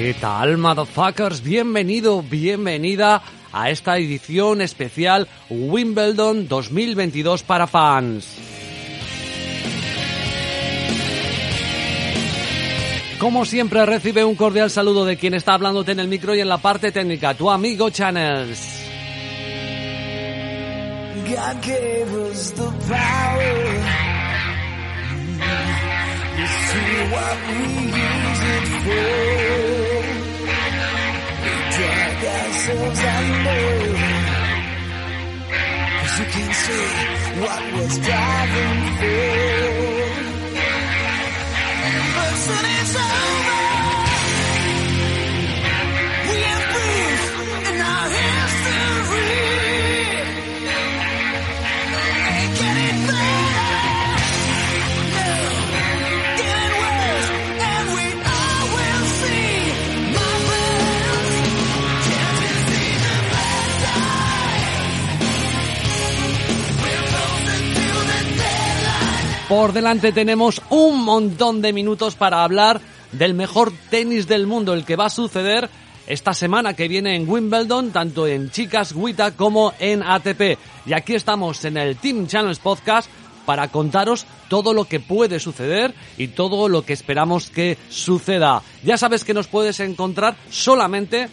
¿Qué tal, motherfuckers? Bienvenido, bienvenida a esta edición especial Wimbledon 2022 para fans. Como siempre, recibe un cordial saludo de quien está hablándote en el micro y en la parte técnica, tu amigo Channels. We drag ourselves under. Cause you can see what we're striving for. But soon it's over. We Por delante tenemos un montón de minutos para hablar del mejor tenis del mundo, el que va a suceder esta semana que viene en Wimbledon, tanto en chicas WTA como en ATP. Y aquí estamos en el Team Channels Podcast para contaros todo lo que puede suceder y todo lo que esperamos que suceda. Ya sabes que nos puedes encontrar solamente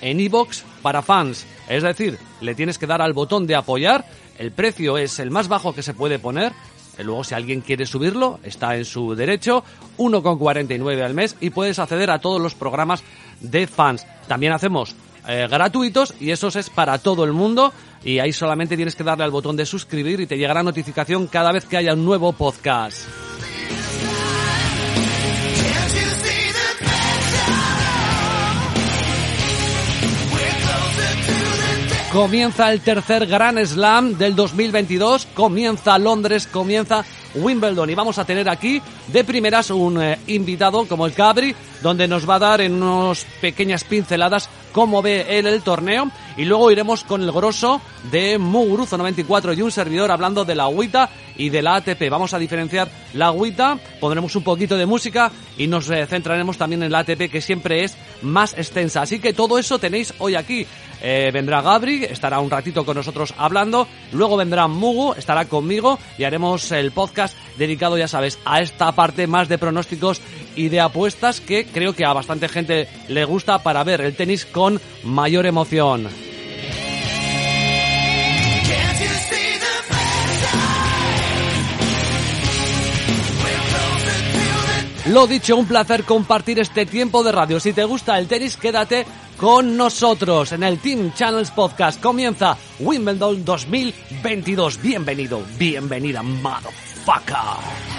en iBox para fans. Es decir, le tienes que dar al botón de apoyar. El precio es el más bajo que se puede poner. Luego, si alguien quiere subirlo, está en su derecho. 1,49 al mes y puedes acceder a todos los programas de fans. También hacemos eh, gratuitos y esos es para todo el mundo. Y ahí solamente tienes que darle al botón de suscribir y te llegará notificación cada vez que haya un nuevo podcast. Comienza el tercer Gran Slam del 2022, comienza Londres, comienza Wimbledon y vamos a tener aquí de primeras un eh, invitado como el Cabri, donde nos va a dar en unas pequeñas pinceladas cómo ve él el torneo y luego iremos con el grosso de Muguruzo 94 y un servidor hablando de la agüita y de la ATP. Vamos a diferenciar la agüita, pondremos un poquito de música y nos eh, centraremos también en la ATP que siempre es más extensa. Así que todo eso tenéis hoy aquí. Eh, vendrá Gabri, estará un ratito con nosotros hablando. Luego vendrá Mugu, estará conmigo y haremos el podcast dedicado, ya sabes, a esta parte más de pronósticos y de apuestas que creo que a bastante gente le gusta para ver el tenis con mayor emoción. Lo dicho, un placer compartir este tiempo de radio. Si te gusta el tenis, quédate con nosotros en el Team Channels Podcast. Comienza Wimbledon 2022. Bienvenido, bienvenida, motherfucker.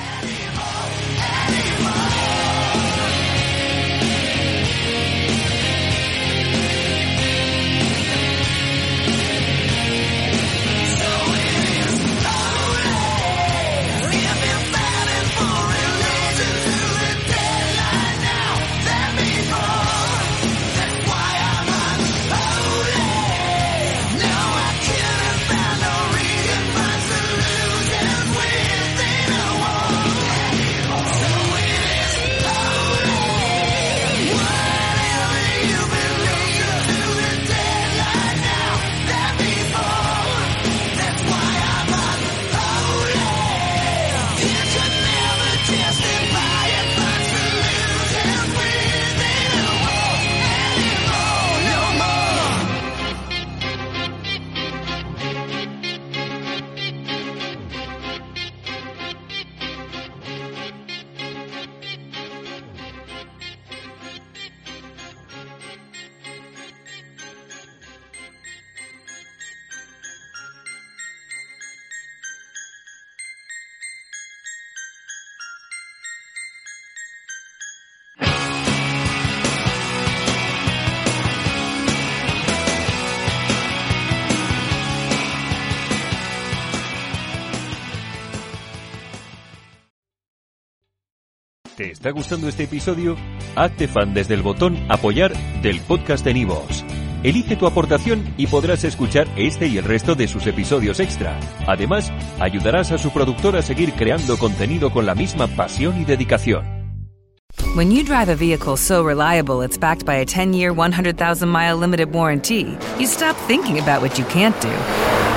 ¿Te está gustando este episodio? Hazte fan desde el botón Apoyar del podcast de Nivos. Elige tu aportación y podrás escuchar este y el resto de sus episodios extra. Además, ayudarás a su productor a seguir creando contenido con la misma pasión y dedicación. When you drive a vehicle so reliable it's backed by a 10 year, 100,000 mile limited warranty, you stop thinking about what you can't do